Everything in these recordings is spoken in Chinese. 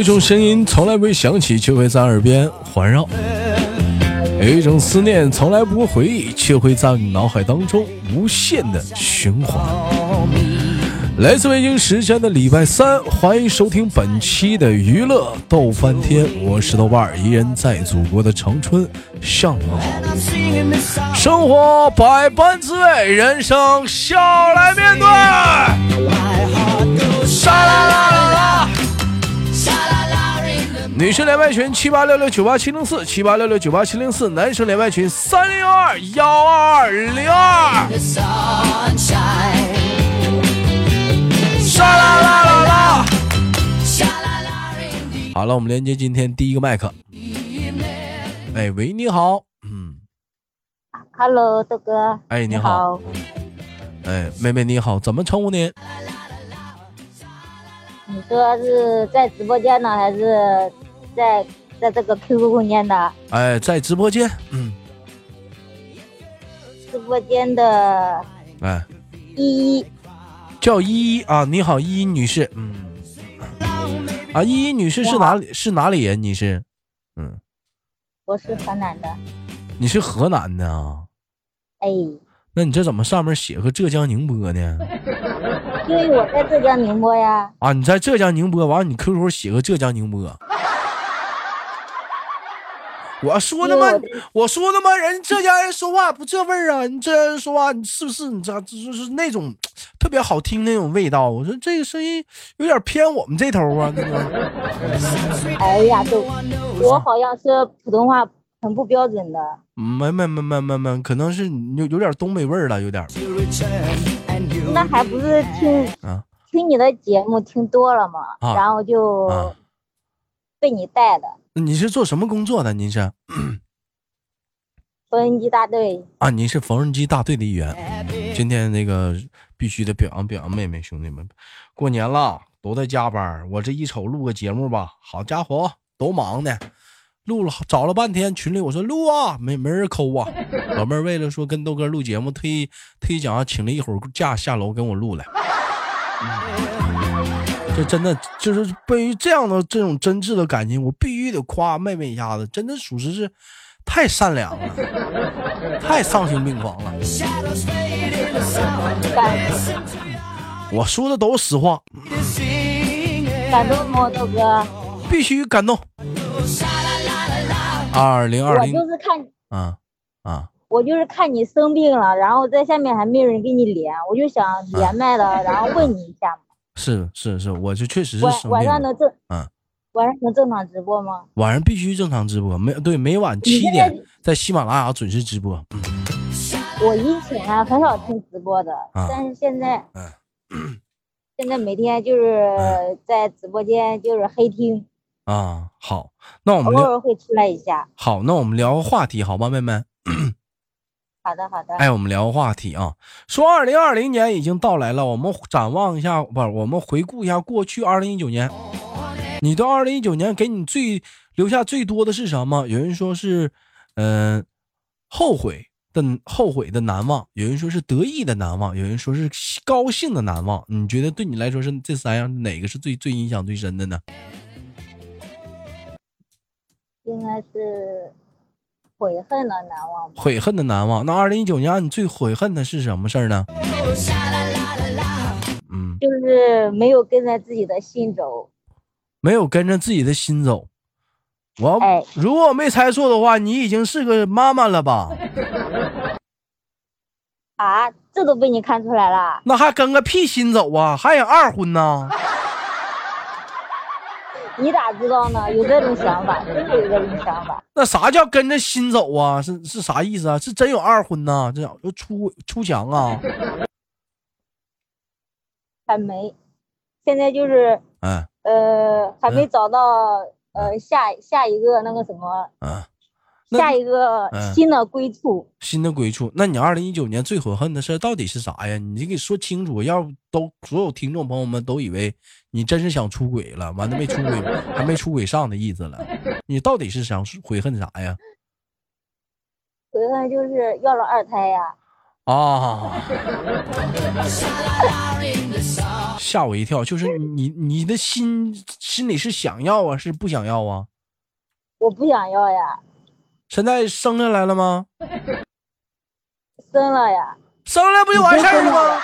一种声音从来不会响起，却会在耳边环绕；有一种思念从来不会回忆，却会在你脑海当中无限的循环。来自北京时间的礼拜三，欢迎收听本期的娱乐逗翻天，我是豆瓣儿，依然在祖国的长春向你好。生活百般滋味，人生笑来面对。沙啦啦啦啦！女生连麦群七八六六九八七零四七八六六九八七零四，男生连麦群三零二幺二二零二。沙啦啦啦啦！好了，我们连接今天第一个麦克。哎喂，你好，嗯，Hello，豆哥。哎你你好哎妹妹你好，怎么称呼您？你说是在直播间呢，还是在在这个 QQ 空间的？哎，在直播间，嗯，直播间的哎，依依，叫依依啊，你好，依依女士，嗯，啊，依依女士是哪里？是哪里人？你是？嗯，我是河南的。你是河南的啊？哎，那你这怎么上面写个浙江宁波呢？因为我在浙江宁波呀。啊，你在浙江宁波，完了你 QQ 写个浙江宁波。我说他妈，我说他妈，人浙江人说话不这味儿啊！你浙江人说话，你是不是？你知道，就是那种 特别好听那种味道。我说这个声音有点偏我们这头啊，那个。哎呀，豆，我好像是普通话很不标准的。没没没没没没，可能是有有点东北味儿了，有点那还不是听啊听你的节目听多了嘛，啊然后就啊。被你带的。你是做什么工作的？您是缝纫机大队，啊？您是缝纫机大队的一员。今天那个必须得表扬表扬妹妹兄弟们，过年了都在加班，我这一瞅录个节目吧，好家伙，都忙呢。录了找了半天，群里我说录啊，没没人抠啊。老妹儿为了说跟豆哥录节目，特意特意讲啊，请了一会儿假下楼跟我录来。嗯这真的就是对于这样的这种真挚的感情，我必须得夸妹妹一下子，真的属实是太善良了，太丧心病狂了。我说的都是实话，感动吗，豆哥？必须感动。二零二我零就是看啊啊，我就是看你生病了，然后在下面还没有人跟你连，我就想连麦了，然后问你一下嘛。是是是，我就确实是晚生病。晚上能正嗯，晚上能正常直播吗？晚上必须正常直播，每对每晚你七点在喜马拉雅准时直播。嗯我以前啊很少听直播的，啊但是现在嗯现在每天就是在直播间就是黑听，啊，好，那我偶们偶尔会出来一下。好，那我们聊个话题好吗，妹妹？好的好的，哎，我们聊个话题啊，说二零二零年已经到来了，我们展望一下，不是，我们回顾一下过去二零一九年。你对二零一九年给你最留下最多的是什么？有人说是，嗯、后悔的后悔的难忘，有人说是得意的难忘，有人说是高兴的难忘。你觉得对你来说是这三样哪个是最最印象最深的呢？应该是悔恨的难忘。悔恨的难忘。那二零一九年你最悔恨的是什么事儿呢？嗯，就是没有跟着自己的心走，没有跟着自己的心走。我、哎如果我没猜错的话，你已经是个妈妈了吧？啊，这都被你看出来了。那还跟个屁心走啊？还想二婚呢？你咋知道呢？有这种想法，真的有这种想法。那啥叫跟着心走啊？是是啥意思啊？是真有二婚呐？这叫出出墙啊？还没，现在就是嗯呃，还没找到呃下下一个那个什么，下一个嗯新的归处。新的归处。那你二零一九年最悔恨的事到底是啥呀？你给说清楚，要不都所有听众朋友们都以为你真是想出轨了，完了没出轨，还没出轨上的意思了。你到底是想悔恨啥呀？悔恨就是要了二胎呀、啊！吓我一跳，就是你你的心心里是想要啊，是不想要啊？我不想要呀。现在生下来了吗？生了呀。生了不就完事儿了吗？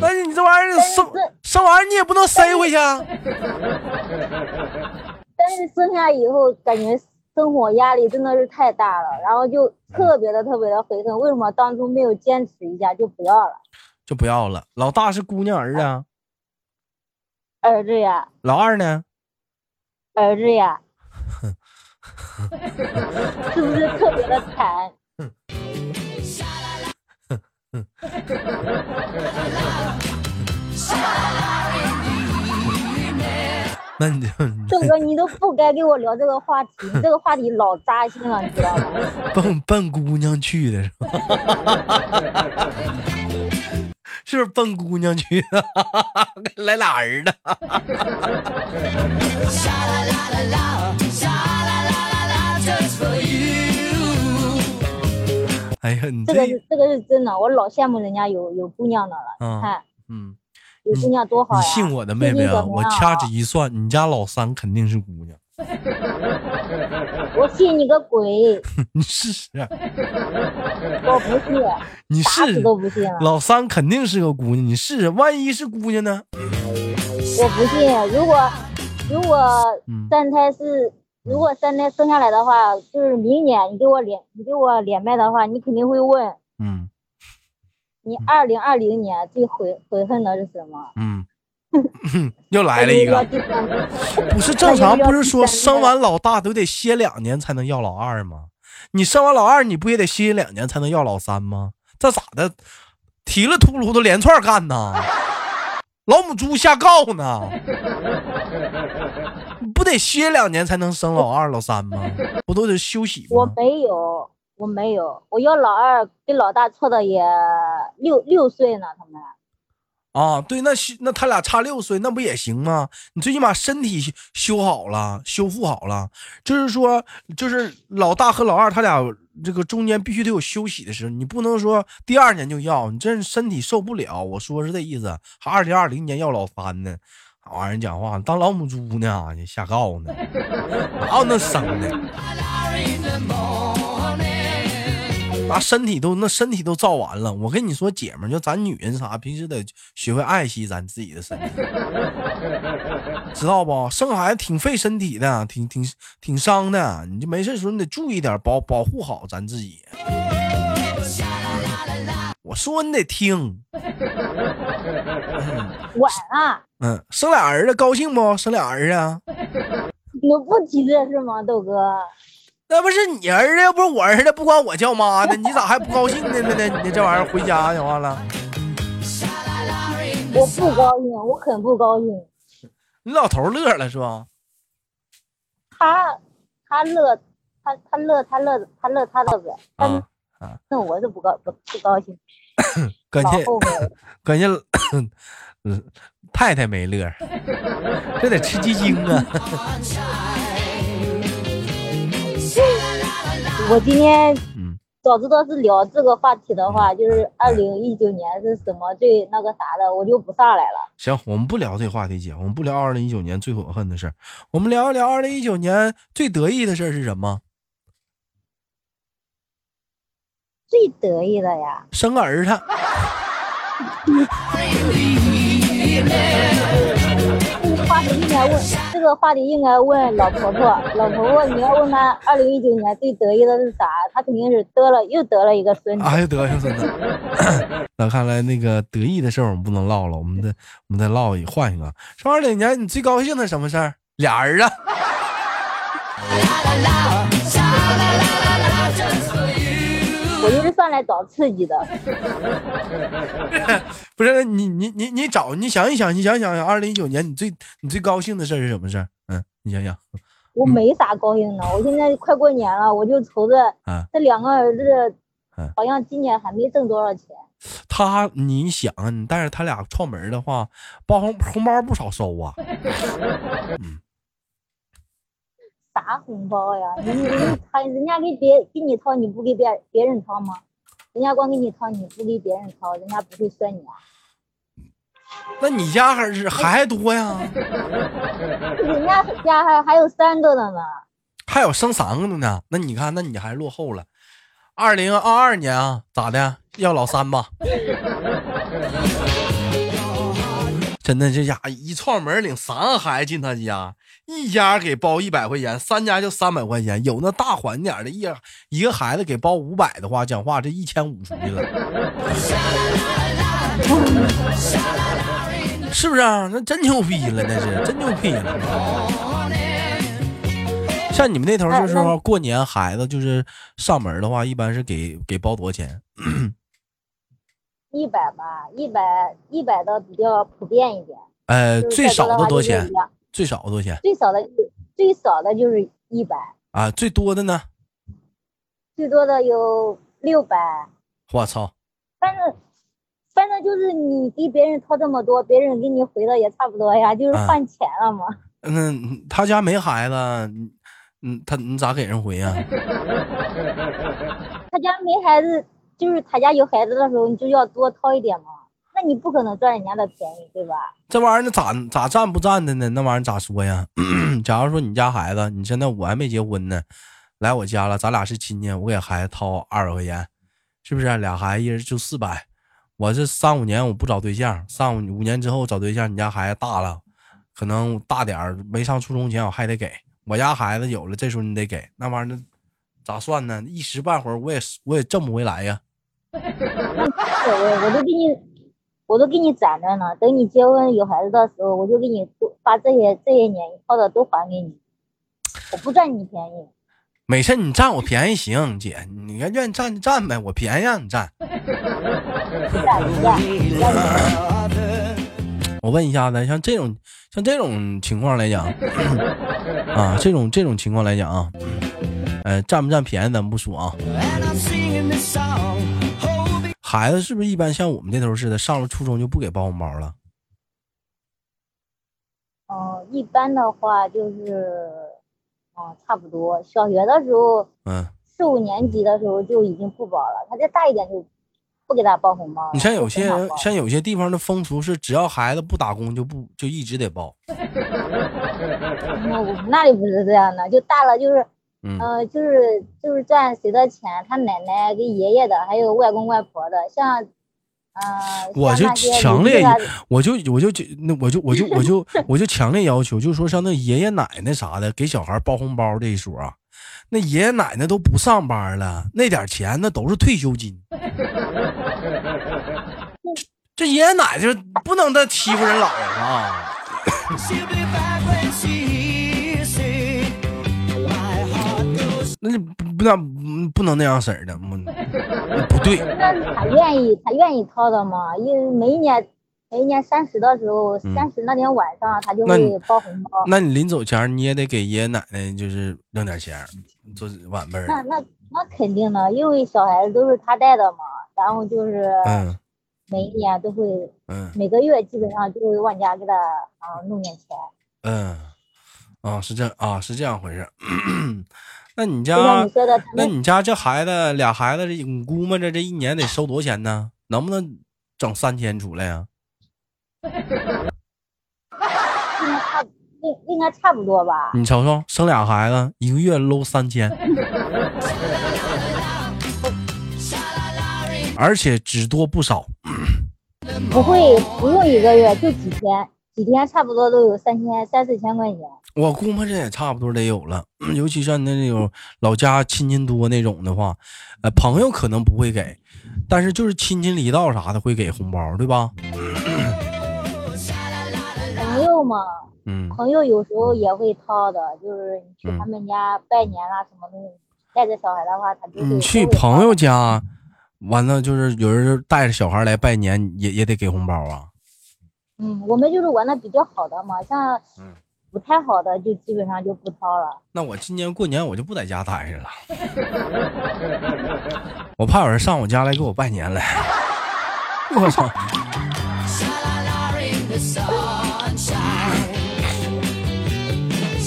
那你这玩意儿生生完你也不能塞回去。啊。但是生下以后感觉。生活压力真的是太大了，然后就特别的特别的悔恨，为什么当初没有坚持一下就不要了？就不要了。老大是姑娘儿子啊？儿子呀。老二呢？儿子呀。是不是特别的惨？那你就郑哥，你都不该跟我聊这个话题，你这个话题老扎心了，你知道吗？奔奔姑娘去的是吧？是不是奔姑娘去的？来俩儿子。哎呀，你这个是这个是真的，我老羡慕人家有有姑娘的了。你看，嗯。有姑娘多好你信我的妹妹啊！我掐指一算，你家老三肯定是姑娘。我信你个鬼！你试试。我不信。你试都不信老三肯定是个姑娘，你试试，万一是姑娘呢？我不信。如果如果三胎是，如果三胎生下来的话，就是明年你给我连你给我连麦的话，你肯定会问。嗯。你二零二零年最悔悔恨的是什么？嗯，又来了一个，不是正常，不是说生完老大都得歇两年才能要老二吗？你生完老二，你不也得歇两年才能要老三吗？这咋的？提了秃噜的连串干呢？老母猪下告呢？不得歇两年才能生老二、老三吗？不都得休息吗？我没有。我没有，我要老二跟老大错的也六六岁呢，他们。啊，对，那那他俩差六岁，那不也行吗？你最起码身体修好了，修复好了，就是说，就是老大和老二他俩这个中间必须得有休息的时候，你不能说第二年就要，你这身体受不了。我说是这意思，还二零二零年要老三呢，玩意儿讲话当老母猪呢，你瞎告呢，哪有那生的？那身体都那身体都造完了，我跟你说，姐们就咱女人啥，平时得学会爱惜咱自己的身体，知道不？生孩子挺费身体的，挺挺挺伤的，你就没事的时候你得注意点，保保护好咱自己。我说你得听。晚了。嗯，生俩儿子高兴不？生俩儿子啊。你不急这是吗，豆哥？那不是你儿子，又不是我儿子，不管我叫妈的，你咋还不高兴呢？呢？你这玩意儿回家讲话了。我不高兴，我很不高兴。你老头乐了是吧？他他乐，他他乐，他乐他乐他乐呗。啊啊！那我是不高不不高兴。关键关键，嗯，太太没乐，这得吃鸡精啊。我今天，嗯，早知道是聊这个话题的话，就是二零一九年是什么最那个啥的，我就不上来了。行，我们不聊这话题，姐，我们不聊二零一九年最悔恨的事儿，我们聊一聊二零一九年最得意的事儿是什么？最得意的呀，生个儿子。话题应该问这个话题应该问老婆婆，老婆婆你要问她二零一九年最得意的是啥？她肯定是得了又得了一个孙子，啊又得一个孙子。那看来那个得意的事儿我们不能唠了，我们再我们再唠一换一个。上二零年你最高兴的什么事儿？俩儿子。我就是上来找刺激的，不是你你你你找你想一想你想想想，二零一九年你最你最高兴的事是什么事嗯，你想想。我没啥高兴的，我现在快过年了，我就愁着这两个儿子，好像今年还没挣多少钱。他你想，你带着他俩串门的话，包红红包不少收啊。嗯。啥红包呀？你你他人家给别给你掏，你不给别别人掏吗？人家光给你掏，你不给别人掏，人家不会算你啊？那你家还是孩子多呀？人家家还还有三个的呢。还有生三个的呢？那你看，那你还落后了。二零二二年啊，咋的？要老三吧？真的，这家一串门领三个孩子进他家，一家给包一百块钱，三家就三百块钱。有那大款点的，一一个孩子给包五百的话，讲话这一千五出去了，是不是啊？那真牛逼了，那是真牛逼了。像你们那头就是说过年孩子就是上门的话，一般是给给包多少钱？一百吧，一百一百的比较普遍一点。呃，最少的多少钱？最少多少钱？最少的最少的就是一百啊，最多的呢？最多的有六百。我操！反正反正就是你给别人掏这么多，别人给你回的也差不多呀，就是换钱了嘛。嗯，他家没孩子，嗯，他你咋给人回呀？他家没孩子。就是他家有孩子的时候，你就要多掏一点嘛。那你不可能赚人家的便宜，对吧？这玩意儿那咋咋占不占的呢？那玩意儿咋说呀？假如说你家孩子，你现在我还没结婚呢，来我家了，咱俩是亲戚，我给孩子掏二百块钱，是不是？俩孩子一人就四百。我这三五年我不找对象，三五五年之后找对象，你家孩子大了，可能大点儿，没上初中前我还得给。我家孩子有了，这时候你得给。那玩意儿咋算呢？一时半会儿我也我也挣不回来呀。我我都给你，我都给你攒着呢。等你结婚有孩子的时候，我就给你把这些这些年掏的都还给你。我不占你便宜。没事，你占我便宜行，姐，你要愿意占就占呗，我便宜让你占。我问一下子，像这种像这种情况来讲，啊，这种这种情况来讲啊，呃，占不占便宜咱不说啊。孩子是不是一般像我们这头似的，上了初中就不给包红包了？哦，一般的话就是，哦，差不多。小学的时候，嗯，四五年级的时候就已经不包了。他再大一点就不给他包红包。你像有些像有些地方的风俗是，只要孩子不打工就不就一直得包。我们那里不是这样的，就大了就是。呃，就是就是赚谁的钱，他奶奶跟爷爷的，还有外公外婆的，像，呃，我就强烈，我就我就就那我就我就我就我就强烈要求，就说像那爷爷奶奶啥的给小孩包红包这一说啊，那爷爷奶奶都不上班了，那点钱那都是退休金，这爷爷奶奶不能再欺负人老人了。那不不那不能那样式儿的，不不对。那他愿意他愿意掏的嘛？因为每一年每一年三十的时候，三十那天晚上他就会包红包。那你临走前你也得给爷爷奶奶就是扔点钱，做晚辈。那那那肯定的，因为小孩子都是他带的嘛。然后就是每一年都会，每个月基本上就会往家给他啊弄点钱。嗯，啊是这啊是这样回事。那你家，那你家这孩子俩孩子，你估摸着这一年得收多少钱呢？能不能整三千出来呀？应该差，应应该差不多吧。你瞅瞅，生俩孩子，一个月搂三千，而且只多不少。不会，不用一个月，就几天。几天差不多都有三千三四千块钱，我估摸着也差不多得有了。尤其像那那种老家亲戚多那种的话，呃，朋友可能不会给，但是就是亲戚离道啥的会给红包，对吧？朋友嘛，嗯，朋友有时候也会掏的，就是你去他们家拜年啦什么的，带着小孩的话，他就你去朋友家，完了就是有人带着小孩来拜年，也也得给红包啊。嗯，我们就是玩的比较好的嘛，像不太好的就基本上就不掏了。那我今年过年我就不在家待着了，我怕有人上我家来给我拜年来。我操！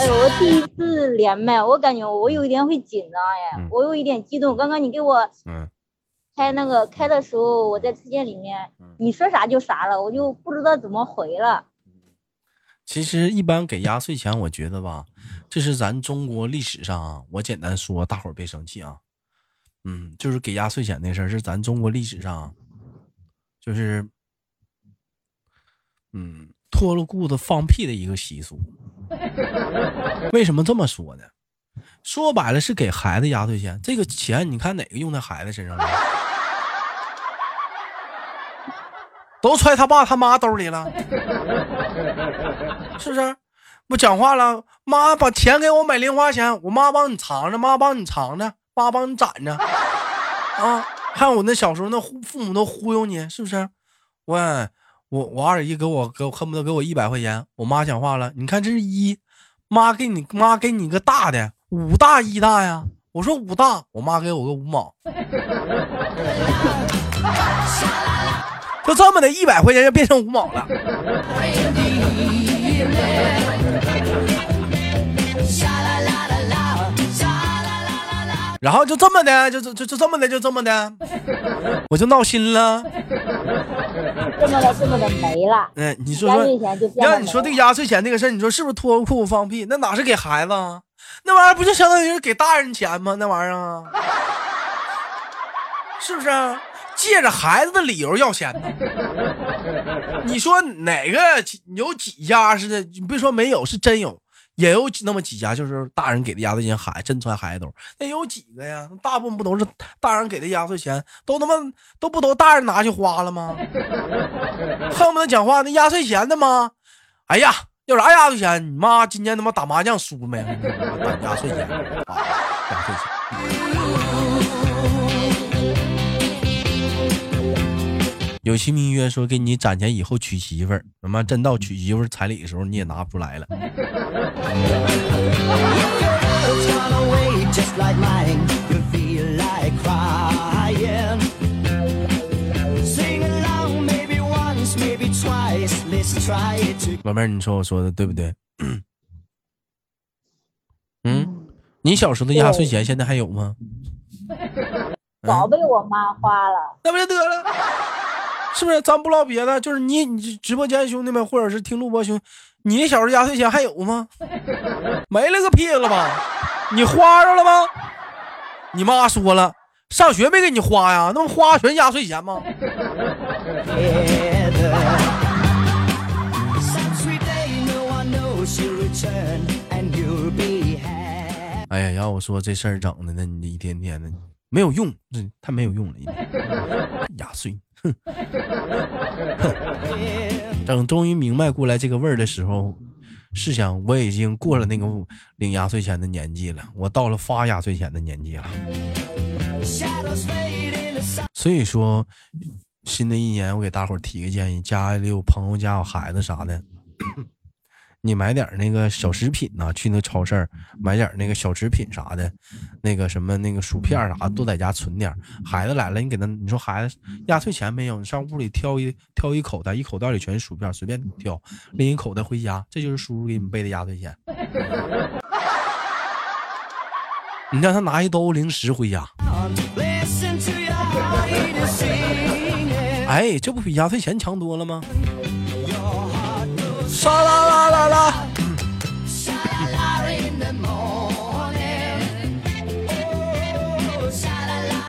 哎，我第一次连麦，我感觉我有一点会紧张呀，我有一点激动。刚刚你给我开那个开的时候，我在车间里面，你说啥就啥了，我就不知道怎么回了。其实一般给压岁钱，我觉得吧，这是咱中国历史上啊，我简单说，大伙儿别生气啊。嗯，就是给压岁钱那事儿，是咱中国历史上，就是，嗯，脱了裤子放屁的一个习俗。为什么这么说呢？说白了是给孩子压岁钱，这个钱你看哪个用在孩子身上了？都揣他爸他妈兜里了，是不是？不讲话了，妈把钱给我买零花钱，我妈帮你藏着，妈帮你藏着，爸帮你攒着，啊！看我那小时候那父母都忽悠你，是不是？喂，我我二姨给我给我恨不得给我一百块钱，我妈讲话了，你看这是一，妈给你妈给你个大的五大一大呀，我说五大，我妈给我个五毛。就这么的，一百块钱就变成五毛了。然后就这么的，就就就就这么的，就这么的，我就闹心了。这么的，这么的没了。嗯，你说说，让你说这个压岁钱这个事儿，你说是不是脱裤子放屁？那哪是给孩子？那玩意儿不就相当于是给大人钱吗？那玩意儿啊，是不是？借着孩子的理由要钱呢？你说哪个有几家似的？你别说没有，是真有，也有那么几家，就是大人给的压岁钱，孩真揣孩子兜。那有几个呀？大部分不都是大人给的压岁钱，都他妈都不都大人拿去花了吗？恨不得讲话，那压岁钱的吗？哎呀，要啥压岁钱？你妈今年他妈打麻将输没？压岁钱，压岁钱。有其名曰说给你攒钱以后娶媳妇儿，他妈真到娶媳妇儿彩礼的时候你也拿不出来了。老妹儿，你说我说的对不对？嗯，你小时候的压岁钱现在还有吗？早被我妈花了，那不就得了？是不是？咱不唠别的，就是你，你直播间兄弟们，或者是听录播兄，你小时候压岁钱还有吗？没了个屁了吧？你花着了吗？你妈说了，上学没给你花呀？那不花全压岁钱吗？哎呀，要我说这事儿整的，那你一天天的没有用，这太没有用了，压岁。哼，等终于明白过来这个味儿的时候，试想我已经过了那个领压岁钱的年纪了，我到了发压岁钱的年纪了。所以说，新的一年我给大伙提个建议：家里有朋友家有孩子啥的。你买点那个小食品呐，去那超市买点那个小食品啥的，那个什么那个薯片啥，都在家存点。孩子来了，你给他，你说孩子压岁钱没有？你上屋里挑一挑一口袋，一口袋里全是薯片，随便挑，拎一口袋回家，这就是叔叔给你们备的压岁钱。你让他拿一兜零食回家，哎，这不比压岁钱强多了吗？沙啦啦啦啦！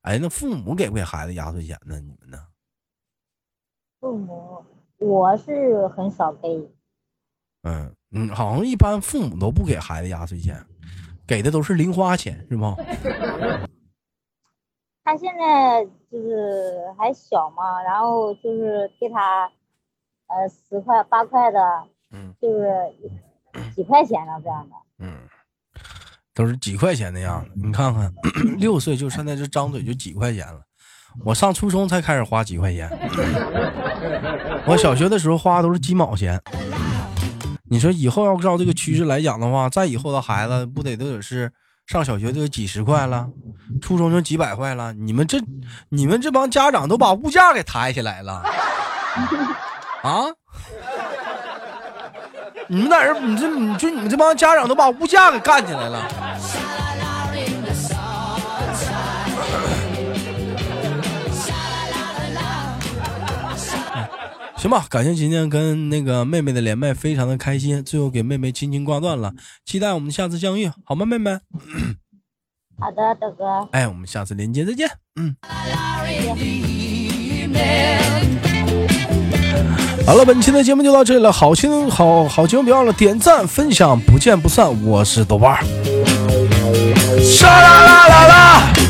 哎，那父母给不给孩子压岁钱呢？你们呢？父母，我是很少给。嗯嗯，好像一般父母都不给孩子压岁钱，给的都是零花钱，是吗？他现在就是还小嘛，然后就是给他呃十块八块的。嗯，就是几块钱的这样的，嗯，都是几块钱的样子。你看看，六岁就现在这张嘴就几块钱了。我上初中才开始花几块钱，我小学的时候花都是几毛钱。你说以后要照这个趋势来讲的话，再以后的孩子不得都得是上小学都有几十块了，初中就几百块了。你们这你们这帮家长都把物价给抬起来了啊？你们在这，你这，你就你们这帮家长都把物价给干起来了。行吧，感谢今天跟那个妹妹的连麦，非常的开心。最后给妹妹轻轻挂断了，期待我们下次相遇，好吗，妹妹？好的，豆哥。哎，我们下次连接再见。嗯。好了，本期的节目就到这里了。好心好好节目，别忘了点赞分享，不见不散。我是豆瓣儿。啦啦啦啦啦。